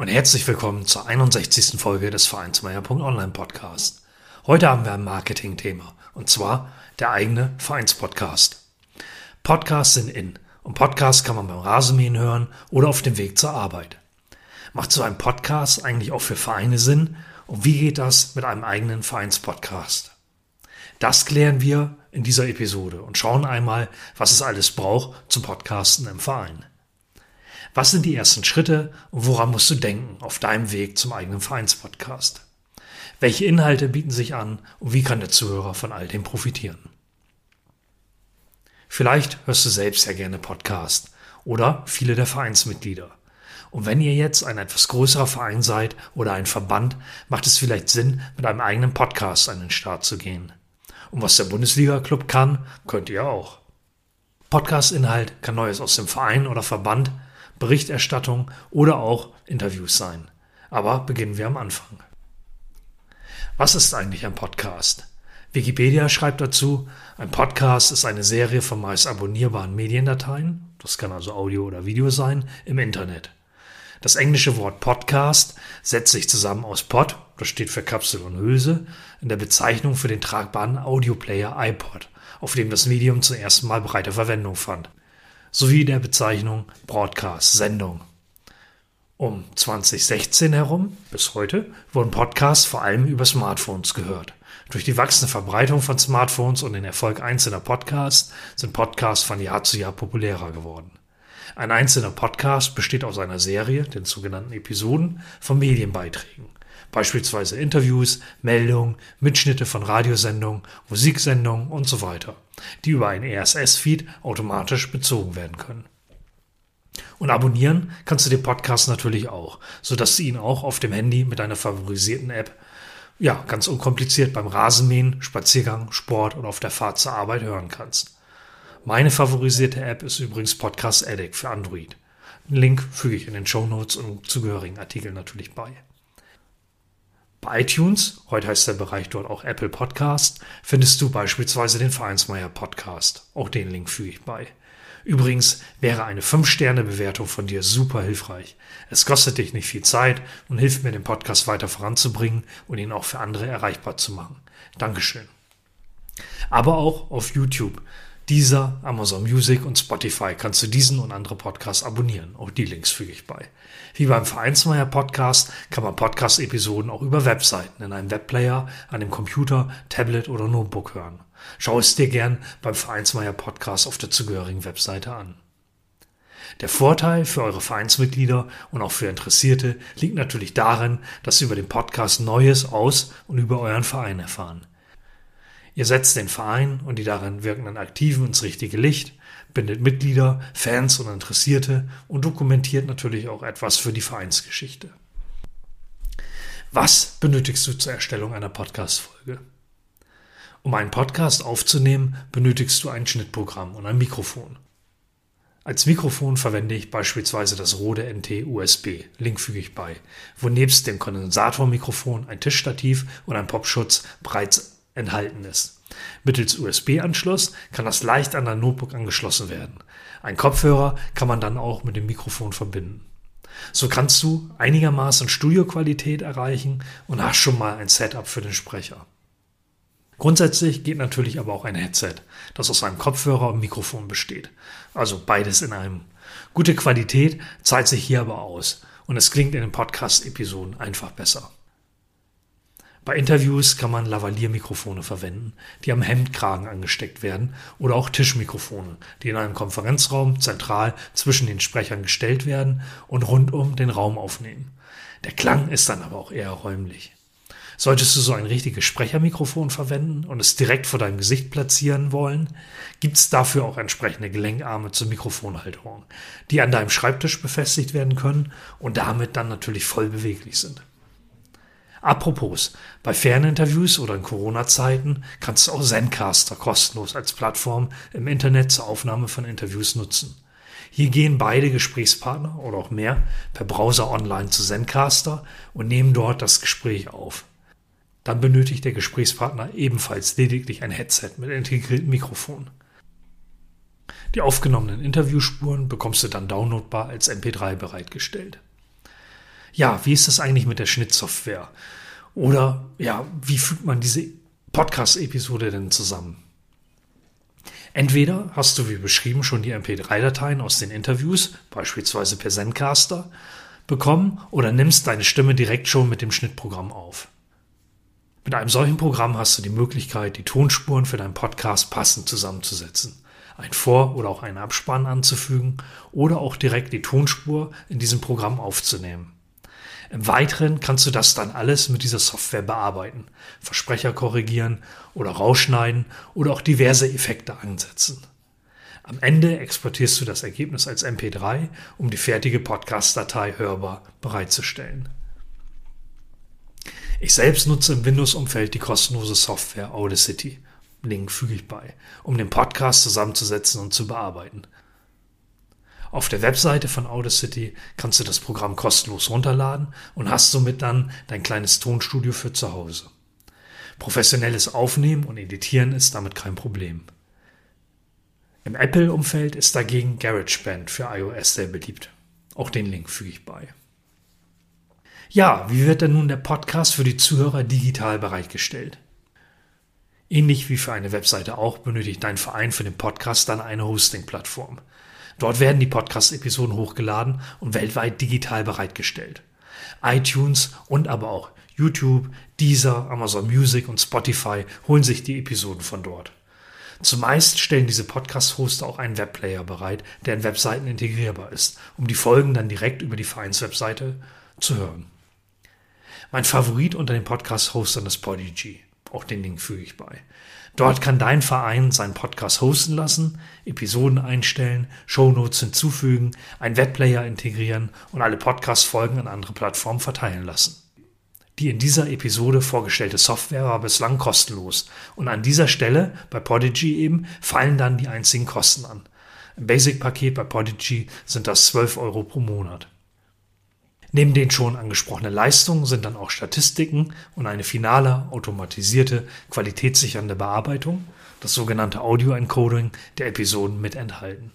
und herzlich willkommen zur 61. Folge des Vereinsmeier.online Podcast. Heute haben wir ein Marketing-Thema und zwar der eigene Vereinspodcast. Podcasts sind in und Podcasts kann man beim Rasenmähen hören oder auf dem Weg zur Arbeit. Macht so ein Podcast eigentlich auch für Vereine Sinn und wie geht das mit einem eigenen Vereinspodcast? Das klären wir in dieser Episode und schauen einmal, was es alles braucht zum Podcasten im Verein. Was sind die ersten Schritte und woran musst du denken auf deinem Weg zum eigenen Vereinspodcast? Welche Inhalte bieten sich an und wie kann der Zuhörer von all dem profitieren? Vielleicht hörst du selbst ja gerne Podcast oder viele der Vereinsmitglieder. Und wenn ihr jetzt ein etwas größerer Verein seid oder ein Verband, macht es vielleicht Sinn, mit einem eigenen Podcast an den Start zu gehen. Und was der Bundesliga-Club kann, könnt ihr auch. Podcast-Inhalt kann Neues aus dem Verein oder Verband, Berichterstattung oder auch Interviews sein. Aber beginnen wir am Anfang. Was ist eigentlich ein Podcast? Wikipedia schreibt dazu, ein Podcast ist eine Serie von meist abonnierbaren Mediendateien, das kann also Audio oder Video sein, im Internet. Das englische Wort Podcast setzt sich zusammen aus Pod, das steht für Kapsel und Hülse, in der Bezeichnung für den tragbaren Audioplayer iPod, auf dem das Medium zum ersten Mal breite Verwendung fand, sowie der Bezeichnung Broadcast, Sendung. Um 2016 herum, bis heute, wurden Podcasts vor allem über Smartphones gehört. Durch die wachsende Verbreitung von Smartphones und den Erfolg einzelner Podcasts sind Podcasts von Jahr zu Jahr populärer geworden. Ein einzelner Podcast besteht aus einer Serie, den sogenannten Episoden, von Medienbeiträgen. Beispielsweise Interviews, Meldungen, Mitschnitte von Radiosendungen, Musiksendungen und so weiter, die über ein RSS-Feed automatisch bezogen werden können. Und abonnieren kannst du den Podcast natürlich auch, sodass du ihn auch auf dem Handy mit deiner favorisierten App ja, ganz unkompliziert beim Rasenmähen, Spaziergang, Sport oder auf der Fahrt zur Arbeit hören kannst. Meine favorisierte App ist übrigens Podcast Addict für Android. Den Link füge ich in den Show Notes und zugehörigen Artikeln natürlich bei. Bei iTunes, heute heißt der Bereich dort auch Apple Podcast, findest du beispielsweise den Vereinsmeier Podcast. Auch den Link füge ich bei. Übrigens wäre eine 5-Sterne-Bewertung von dir super hilfreich. Es kostet dich nicht viel Zeit und hilft mir, den Podcast weiter voranzubringen und ihn auch für andere erreichbar zu machen. Dankeschön. Aber auch auf YouTube. Dieser, Amazon Music und Spotify kannst du diesen und andere Podcasts abonnieren. Auch die Links füge ich bei. Wie beim Vereinsmeier Podcast kann man Podcast-Episoden auch über Webseiten in einem Webplayer, dem Computer, Tablet oder Notebook hören. Schau es dir gern beim Vereinsmeier Podcast auf der zugehörigen Webseite an. Der Vorteil für eure Vereinsmitglieder und auch für Interessierte liegt natürlich darin, dass sie über den Podcast Neues aus und über euren Verein erfahren. Ihr setzt den Verein und die darin wirkenden Aktiven ins richtige Licht, bindet Mitglieder, Fans und Interessierte und dokumentiert natürlich auch etwas für die Vereinsgeschichte. Was benötigst du zur Erstellung einer Podcast-Folge? Um einen Podcast aufzunehmen, benötigst du ein Schnittprogramm und ein Mikrofon. Als Mikrofon verwende ich beispielsweise das Rode NT USB, Link füge ich bei, wo nebst dem Kondensatormikrofon ein Tischstativ und ein Popschutz bereits enthalten ist. Mittels USB-Anschluss kann das leicht an dein Notebook angeschlossen werden. Ein Kopfhörer kann man dann auch mit dem Mikrofon verbinden. So kannst du einigermaßen Studioqualität erreichen und hast schon mal ein Setup für den Sprecher. Grundsätzlich geht natürlich aber auch ein Headset, das aus einem Kopfhörer und Mikrofon besteht. Also beides in einem. Gute Qualität zahlt sich hier aber aus und es klingt in den Podcast-Episoden einfach besser. Bei Interviews kann man Lavalier-Mikrofone verwenden, die am Hemdkragen angesteckt werden, oder auch Tischmikrofone, die in einem Konferenzraum zentral zwischen den Sprechern gestellt werden und rundum den Raum aufnehmen. Der Klang ist dann aber auch eher räumlich. Solltest du so ein richtiges Sprechermikrofon verwenden und es direkt vor deinem Gesicht platzieren wollen, gibt es dafür auch entsprechende Gelenkarme zur Mikrofonhalterung, die an deinem Schreibtisch befestigt werden können und damit dann natürlich voll beweglich sind. Apropos, bei Ferninterviews oder in Corona-Zeiten kannst du auch Zencaster kostenlos als Plattform im Internet zur Aufnahme von Interviews nutzen. Hier gehen beide Gesprächspartner oder auch mehr per Browser online zu Zencaster und nehmen dort das Gespräch auf. Dann benötigt der Gesprächspartner ebenfalls lediglich ein Headset mit integriertem Mikrofon. Die aufgenommenen Interviewspuren bekommst du dann downloadbar als MP3 bereitgestellt. Ja, wie ist das eigentlich mit der Schnittsoftware? Oder ja, wie fügt man diese Podcast-Episode denn zusammen? Entweder hast du wie beschrieben schon die MP3-Dateien aus den Interviews, beispielsweise per Zencaster, bekommen oder nimmst deine Stimme direkt schon mit dem Schnittprogramm auf. Mit einem solchen Programm hast du die Möglichkeit, die Tonspuren für deinen Podcast passend zusammenzusetzen, ein Vor- oder auch einen Abspann anzufügen oder auch direkt die Tonspur in diesem Programm aufzunehmen. Im Weiteren kannst du das dann alles mit dieser Software bearbeiten, Versprecher korrigieren oder rausschneiden oder auch diverse Effekte ansetzen. Am Ende exportierst du das Ergebnis als MP3, um die fertige Podcast-Datei hörbar bereitzustellen. Ich selbst nutze im Windows-Umfeld die kostenlose Software Audacity. Link füge ich bei, um den Podcast zusammenzusetzen und zu bearbeiten. Auf der Webseite von Audacity kannst du das Programm kostenlos runterladen und hast somit dann dein kleines Tonstudio für zu Hause. Professionelles Aufnehmen und Editieren ist damit kein Problem. Im Apple-Umfeld ist dagegen GarageBand für iOS sehr beliebt. Auch den Link füge ich bei. Ja, wie wird denn nun der Podcast für die Zuhörer digital bereitgestellt? Ähnlich wie für eine Webseite auch benötigt dein Verein für den Podcast dann eine Hosting-Plattform. Dort werden die Podcast-Episoden hochgeladen und weltweit digital bereitgestellt. iTunes und aber auch YouTube, Deezer, Amazon Music und Spotify holen sich die Episoden von dort. Zumeist stellen diese Podcast-Hoster auch einen Webplayer bereit, der in Webseiten integrierbar ist, um die Folgen dann direkt über die Vereinswebseite zu hören. Mein Favorit unter den Podcast-Hostern ist Podigy. Auch den Link füge ich bei. Dort kann dein Verein seinen Podcast hosten lassen, Episoden einstellen, Shownotes hinzufügen, einen Webplayer integrieren und alle Podcast-Folgen an andere Plattformen verteilen lassen. Die in dieser Episode vorgestellte Software war bislang kostenlos und an dieser Stelle bei Podigy eben fallen dann die einzigen Kosten an. Im Basic-Paket bei Podigy sind das 12 Euro pro Monat. Neben den schon angesprochenen Leistungen sind dann auch Statistiken und eine finale, automatisierte, qualitätssichernde Bearbeitung, das sogenannte Audio-Encoding der Episoden mit enthalten.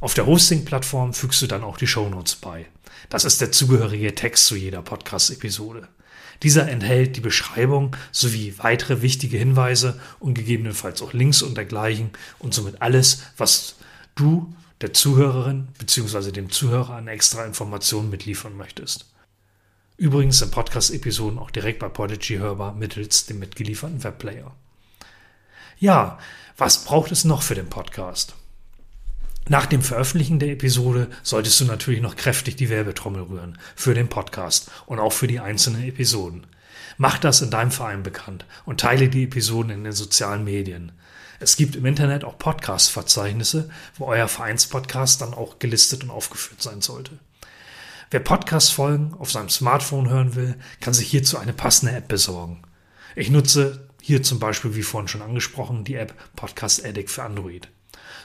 Auf der Hosting-Plattform fügst du dann auch die Shownotes bei. Das ist der zugehörige Text zu jeder Podcast-Episode. Dieser enthält die Beschreibung sowie weitere wichtige Hinweise und gegebenenfalls auch Links und dergleichen und somit alles, was du der Zuhörerin bzw. dem Zuhörer an extra Informationen mitliefern möchtest. Übrigens sind Podcast-Episoden auch direkt bei Podigy hörbar mittels dem mitgelieferten Webplayer. Ja, was braucht es noch für den Podcast? Nach dem Veröffentlichen der Episode solltest du natürlich noch kräftig die Werbetrommel rühren für den Podcast und auch für die einzelnen Episoden. Mach das in deinem Verein bekannt und teile die Episoden in den sozialen Medien. Es gibt im Internet auch Podcast-Verzeichnisse, wo euer Vereinspodcast dann auch gelistet und aufgeführt sein sollte. Wer Podcast-Folgen auf seinem Smartphone hören will, kann sich hierzu eine passende App besorgen. Ich nutze hier zum Beispiel, wie vorhin schon angesprochen, die App Podcast Addict für Android.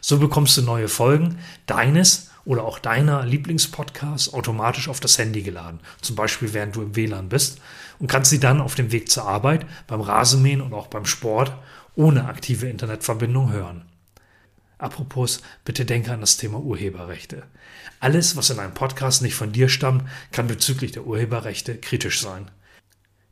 So bekommst du neue Folgen deines oder auch deiner Lieblingspodcasts automatisch auf das Handy geladen, zum Beispiel während du im WLAN bist, und kannst sie dann auf dem Weg zur Arbeit, beim Rasenmähen und auch beim Sport ohne aktive Internetverbindung hören. Apropos, bitte denke an das Thema Urheberrechte. Alles, was in einem Podcast nicht von dir stammt, kann bezüglich der Urheberrechte kritisch sein.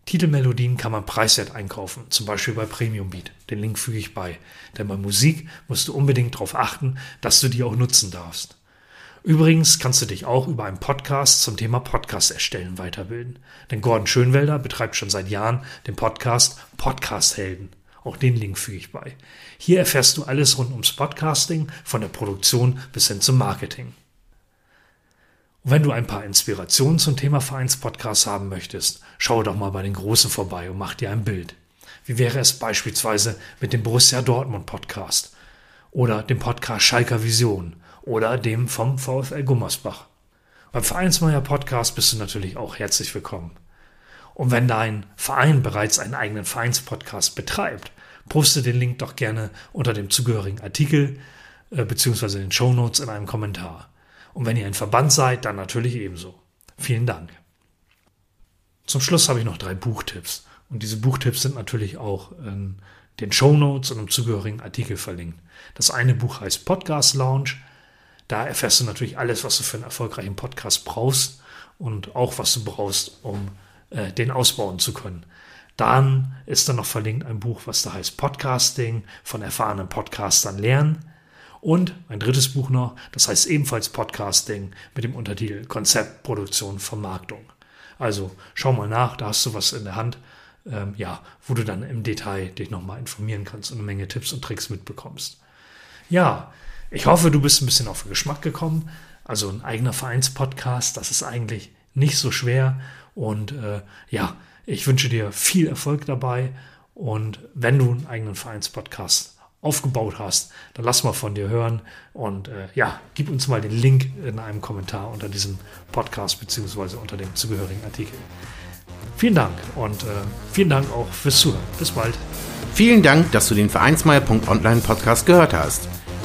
Titelmelodien kann man preiswert einkaufen, zum Beispiel bei Premium Beat. Den Link füge ich bei. Denn bei Musik musst du unbedingt darauf achten, dass du die auch nutzen darfst. Übrigens kannst du dich auch über einen Podcast zum Thema Podcast erstellen weiterbilden. Denn Gordon Schönwelder betreibt schon seit Jahren den Podcast Podcast Helden. Auch den Link füge ich bei. Hier erfährst du alles rund ums Podcasting, von der Produktion bis hin zum Marketing. Und wenn du ein paar Inspirationen zum Thema Vereinspodcast haben möchtest, schau doch mal bei den Großen vorbei und mach dir ein Bild. Wie wäre es beispielsweise mit dem Borussia Dortmund Podcast oder dem Podcast Schalker Vision oder dem vom VfL Gummersbach? Beim Vereinsmeier Podcast bist du natürlich auch herzlich willkommen. Und wenn dein Verein bereits einen eigenen Vereinspodcast betreibt, poste den Link doch gerne unter dem zugehörigen Artikel äh, bzw. den Shownotes in einem Kommentar. Und wenn ihr ein Verband seid, dann natürlich ebenso. Vielen Dank. Zum Schluss habe ich noch drei Buchtipps. Und diese Buchtipps sind natürlich auch in den Shownotes und im zugehörigen Artikel verlinkt. Das eine Buch heißt Podcast Lounge. Da erfährst du natürlich alles, was du für einen erfolgreichen Podcast brauchst und auch was du brauchst, um äh, den ausbauen zu können. Dann ist da noch verlinkt ein Buch, was da heißt Podcasting von erfahrenen Podcastern lernen. Und ein drittes Buch noch, das heißt ebenfalls Podcasting mit dem Untertitel Konzept, Produktion, Vermarktung. Also schau mal nach, da hast du was in der Hand, ähm, ja, wo du dann im Detail dich nochmal informieren kannst und eine Menge Tipps und Tricks mitbekommst. Ja, ich hoffe, du bist ein bisschen auf den Geschmack gekommen. Also ein eigener Vereinspodcast, das ist eigentlich nicht so schwer. Und äh, ja, ich wünsche dir viel Erfolg dabei. Und wenn du einen eigenen Vereinspodcast aufgebaut hast, dann lass mal von dir hören und äh, ja, gib uns mal den Link in einem Kommentar unter diesem Podcast beziehungsweise unter dem zugehörigen Artikel. Vielen Dank und äh, vielen Dank auch fürs Zuhören. Bis bald. Vielen Dank, dass du den Vereinsmeier.online Podcast gehört hast.